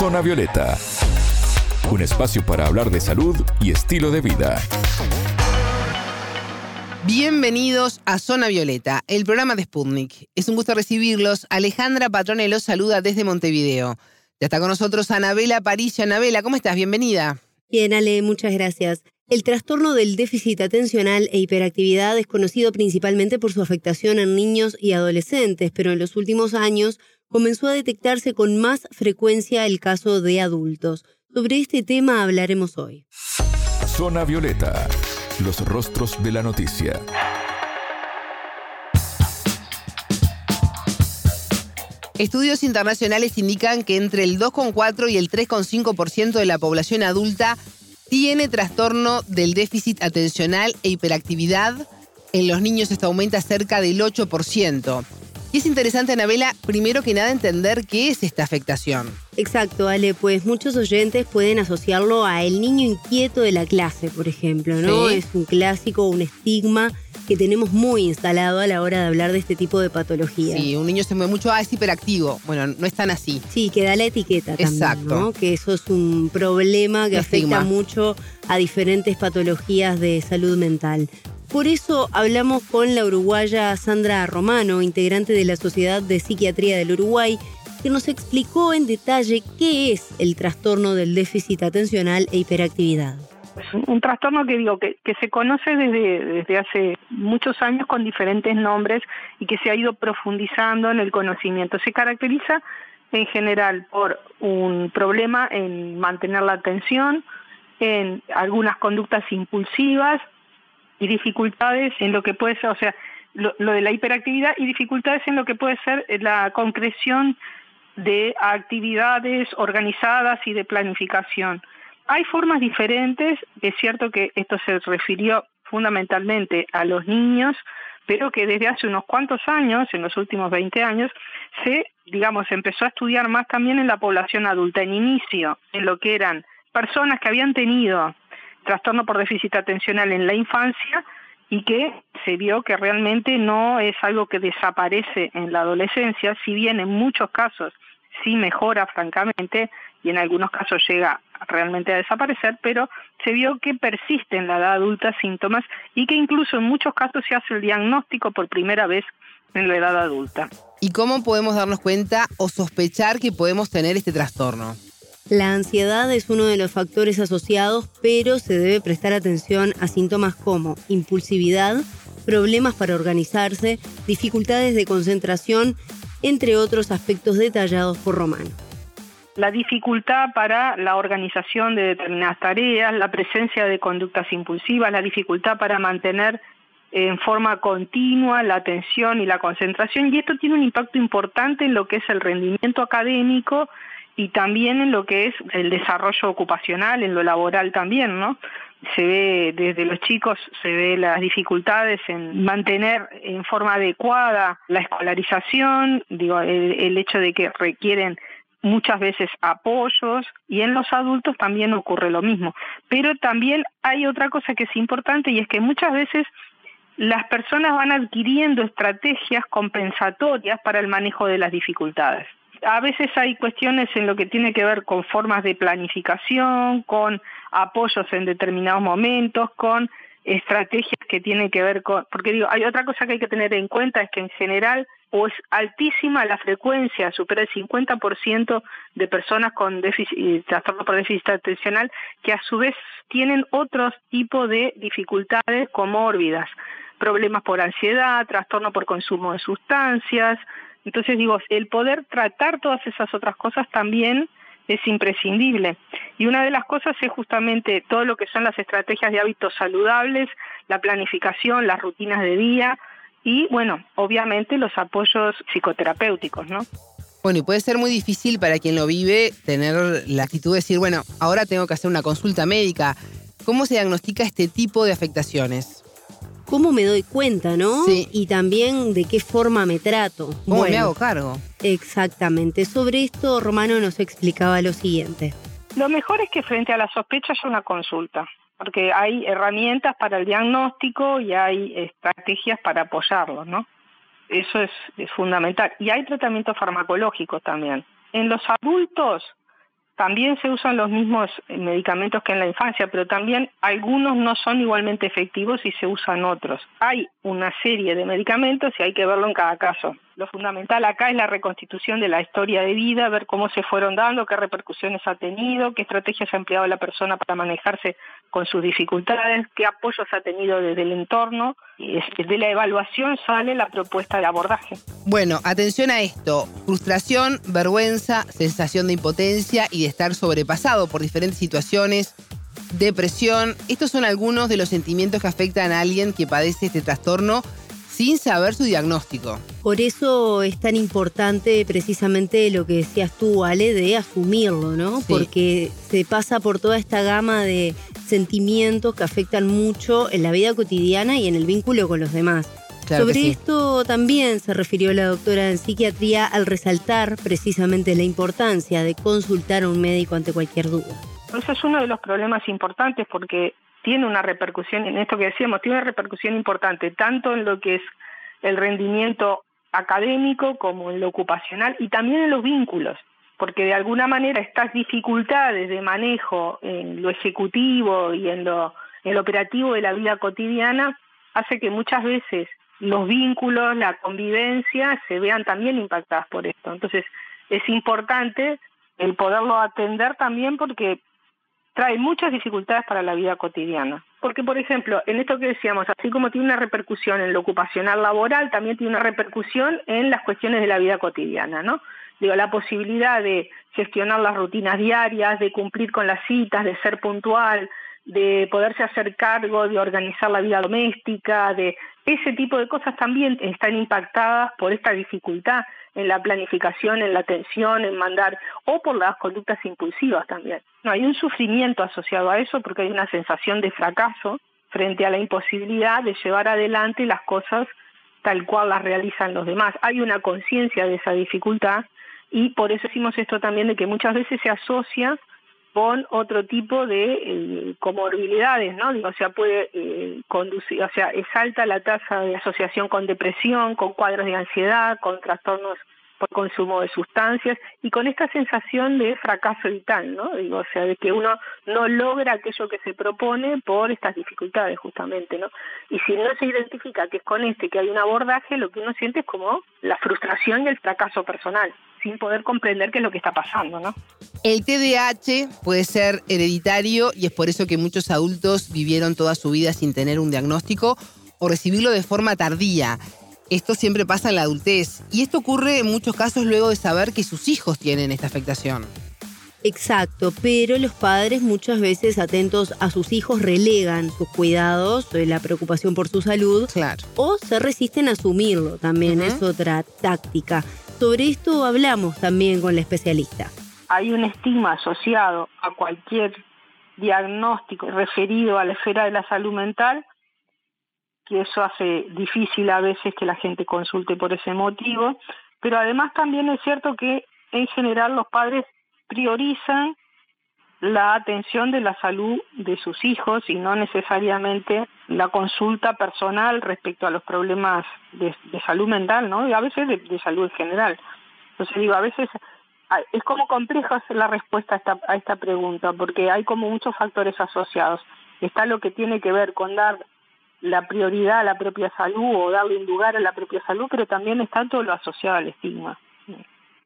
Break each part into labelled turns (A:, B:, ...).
A: Zona Violeta, un espacio para hablar de salud y estilo de vida.
B: Bienvenidos a Zona Violeta, el programa de Sputnik. Es un gusto recibirlos. Alejandra Patrone los saluda desde Montevideo. Ya está con nosotros Anabela Paricio. Anabela, ¿cómo estás? Bienvenida.
C: Bien, Ale, muchas gracias. El trastorno del déficit atencional e hiperactividad es conocido principalmente por su afectación en niños y adolescentes, pero en los últimos años comenzó a detectarse con más frecuencia el caso de adultos. Sobre este tema hablaremos hoy.
A: Zona Violeta, los rostros de la noticia.
B: Estudios internacionales indican que entre el 2,4 y el 3,5% de la población adulta tiene trastorno del déficit atencional e hiperactividad. En los niños esto aumenta cerca del 8%. Y es interesante, Anabela, primero que nada entender qué es esta afectación.
C: Exacto, Ale, pues muchos oyentes pueden asociarlo a el niño inquieto de la clase, por ejemplo, ¿no? Es un clásico, un estigma que tenemos muy instalado a la hora de hablar de este tipo de patología.
B: Sí, un niño se mueve mucho, ah, es hiperactivo. Bueno, no es tan así.
C: Sí, que da la etiqueta también, Exacto. Que eso es un problema que afecta mucho a diferentes patologías de salud mental. Por eso hablamos con la uruguaya Sandra Romano, integrante de la Sociedad de Psiquiatría del Uruguay, que nos explicó en detalle qué es el trastorno del déficit atencional e hiperactividad.
D: Es un trastorno que digo que, se conoce desde, desde hace muchos años con diferentes nombres y que se ha ido profundizando en el conocimiento. Se caracteriza en general por un problema en mantener la atención, en algunas conductas impulsivas y dificultades en lo que puede ser, o sea, lo, lo, de la hiperactividad y dificultades en lo que puede ser la concreción de actividades organizadas y de planificación. Hay formas diferentes, es cierto que esto se refirió fundamentalmente a los niños, pero que desde hace unos cuantos años, en los últimos 20 años, se, digamos, empezó a estudiar más también en la población adulta, en inicio, en lo que eran personas que habían tenido trastorno por déficit atencional en la infancia y que se vio que realmente no es algo que desaparece en la adolescencia, si bien en muchos casos sí mejora francamente y en algunos casos llega realmente a desaparecer, pero se vio que persiste en la edad adulta síntomas y que incluso en muchos casos se hace el diagnóstico por primera vez en la edad adulta.
B: ¿Y cómo podemos darnos cuenta o sospechar que podemos tener este trastorno?
C: La ansiedad es uno de los factores asociados, pero se debe prestar atención a síntomas como impulsividad, problemas para organizarse, dificultades de concentración, entre otros aspectos detallados por Romano
D: la dificultad para la organización de determinadas tareas, la presencia de conductas impulsivas, la dificultad para mantener en forma continua la atención y la concentración y esto tiene un impacto importante en lo que es el rendimiento académico y también en lo que es el desarrollo ocupacional, en lo laboral también, ¿no? Se ve desde los chicos, se ve las dificultades en mantener en forma adecuada la escolarización, digo, el hecho de que requieren muchas veces apoyos y en los adultos también ocurre lo mismo. Pero también hay otra cosa que es importante y es que muchas veces las personas van adquiriendo estrategias compensatorias para el manejo de las dificultades. A veces hay cuestiones en lo que tiene que ver con formas de planificación, con apoyos en determinados momentos, con estrategias que tienen que ver con, porque digo, hay otra cosa que hay que tener en cuenta es que en general o es altísima la frecuencia, supera el 50% de personas con déficit, trastorno por déficit atencional que a su vez tienen otros tipos de dificultades comórbidas, problemas por ansiedad, trastorno por consumo de sustancias. Entonces digo, el poder tratar todas esas otras cosas también es imprescindible. Y una de las cosas es justamente todo lo que son las estrategias de hábitos saludables, la planificación, las rutinas de día, y, bueno, obviamente los apoyos psicoterapéuticos, ¿no?
B: Bueno, y puede ser muy difícil para quien lo vive tener la actitud de decir, bueno, ahora tengo que hacer una consulta médica. ¿Cómo se diagnostica este tipo de afectaciones?
C: ¿Cómo me doy cuenta, no?
B: Sí.
C: Y también de qué forma me trato.
B: ¿Cómo me hago cargo?
C: Exactamente. Sobre esto, Romano nos explicaba lo siguiente.
D: Lo mejor es que frente a la sospecha haya una consulta porque hay herramientas para el diagnóstico y hay estrategias para apoyarlo, ¿no? Eso es, fundamental. Y hay tratamiento farmacológico también. En los adultos también se usan los mismos medicamentos que en la infancia, pero también algunos no son igualmente efectivos y se usan otros. Hay una serie de medicamentos y hay que verlo en cada caso. Lo fundamental acá es la reconstitución de la historia de vida, ver cómo se fueron dando, qué repercusiones ha tenido, qué estrategias ha empleado la persona para manejarse con sus dificultades, qué apoyos ha tenido desde el entorno. Y de la evaluación sale la propuesta de abordaje.
B: Bueno, atención a esto. Frustración, vergüenza, sensación de impotencia y de estar sobrepasado por diferentes situaciones, depresión. Estos son algunos de los sentimientos que afectan a alguien que padece este trastorno sin saber su diagnóstico.
C: Por eso es tan importante precisamente lo que decías tú, Ale, de asumirlo, ¿no? Porque se pasa por toda esta gama de sentimientos que afectan mucho en la vida cotidiana y en el vínculo con los demás. Sobre esto también se refirió la doctora en psiquiatría al resaltar precisamente la importancia de consultar a un médico ante cualquier duda.
D: Eso es uno de los problemas importantes porque tiene una repercusión en esto que decíamos, tiene una repercusión importante tanto en lo que es el rendimiento académico como en lo ocupacional y también en los vínculos, porque de alguna manera estas dificultades de manejo en lo ejecutivo y en lo, en operativo de la vida cotidiana hace que muchas veces los vínculos, la convivencia se vean también impactadas por esto. Entonces es importante el poderlo atender también porque trae muchas dificultades para la vida cotidiana. Porque, por ejemplo, en esto que decíamos, así como tiene una repercusión en lo ocupacional laboral, también tiene una repercusión en las cuestiones de la vida cotidiana, ¿no? Digo, la posibilidad de gestionar las rutinas diarias, de cumplir con las citas, de ser puntual, de poderse hacer cargo, de organizar la vida doméstica, de ese tipo de cosas también están impactadas por esta dificultad en la planificación, en la atención, en mandar, o por las conductas impulsivas también. No, hay un sufrimiento asociado a eso porque hay una sensación de fracaso frente a la imposibilidad de llevar adelante las cosas tal cual las realizan los demás. Hay una conciencia de esa dificultad y por eso decimos esto también de que muchas veces se asocia con otro tipo de eh, comorbilidades, ¿no? O sea, puede eh, conducir, o sea, es alta la tasa de asociación con depresión, con cuadros de ansiedad, con trastornos por consumo de sustancias y con esta sensación de fracaso vital, ¿no? Digo, o sea, de que uno no logra aquello que se propone por estas dificultades justamente, ¿no? Y si no se identifica que es con este que hay un abordaje, lo que uno siente es como la frustración y el fracaso personal, sin poder comprender qué es lo que está pasando, ¿no?
B: El TDAH puede ser hereditario y es por eso que muchos adultos vivieron toda su vida sin tener un diagnóstico o recibirlo de forma tardía. Esto siempre pasa en la adultez y esto ocurre en muchos casos luego de saber que sus hijos tienen esta afectación.
C: Exacto, pero los padres muchas veces atentos a sus hijos relegan sus cuidados, eh, la preocupación por su salud,
B: claro.
C: o se resisten a asumirlo, también es otra táctica. Sobre esto hablamos también con la especialista.
D: Hay un estigma asociado a cualquier diagnóstico referido a la esfera de la salud mental que eso hace difícil a veces que la gente consulte por ese motivo, pero además también es cierto que en general los padres priorizan la atención de la salud de sus hijos y no necesariamente la consulta personal respecto a los problemas de, salud mental, ¿no? Y a veces de, salud en general. Entonces digo, a veces es como complejo hacer la respuesta a esta, a esta pregunta, porque hay como muchos factores asociados. Está lo que tiene que ver con dar la prioridad a la propia salud o darle un lugar a la propia salud, pero también está todo lo asociado al estigma.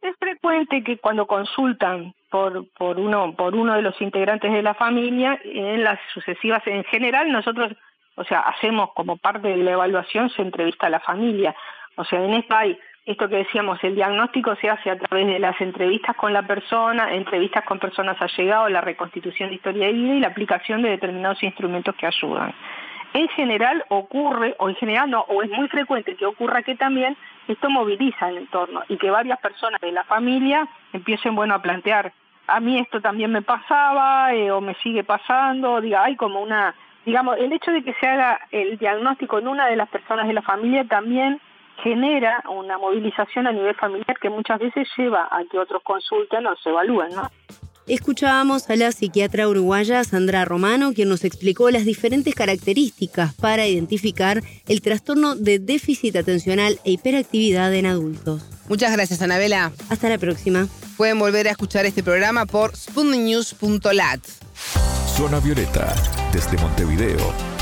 D: Es frecuente que cuando consultan por, por, uno, por uno de los integrantes de la familia, en las sucesivas, en general nosotros, o sea, hacemos como parte de la evaluación, se entrevista a la familia. O sea, en esto hay esto que decíamos, el diagnóstico se hace a través de las entrevistas con la persona, entrevistas con personas allegadas, la reconstitución de historia de vida y la aplicación de determinados instrumentos que ayudan en general ocurre, o en general no, o es muy frecuente que ocurra que también esto moviliza el entorno y que varias personas de la familia empiecen, bueno, a plantear, a mí esto también me pasaba eh, o me sigue pasando, diga, hay como una, digamos, el hecho de que se haga el diagnóstico en una de las personas de la familia también genera una movilización a nivel familiar que muchas veces lleva a que otros consulten o se evalúen, ¿no?
C: Escuchábamos a la psiquiatra uruguaya Sandra Romano, quien nos explicó las diferentes características para identificar el trastorno de déficit atencional e hiperactividad en adultos.
B: Muchas gracias, Anabela.
C: Hasta la próxima.
B: Pueden volver a escuchar este programa por spunnews.lat.
A: Zona Violeta, desde Montevideo,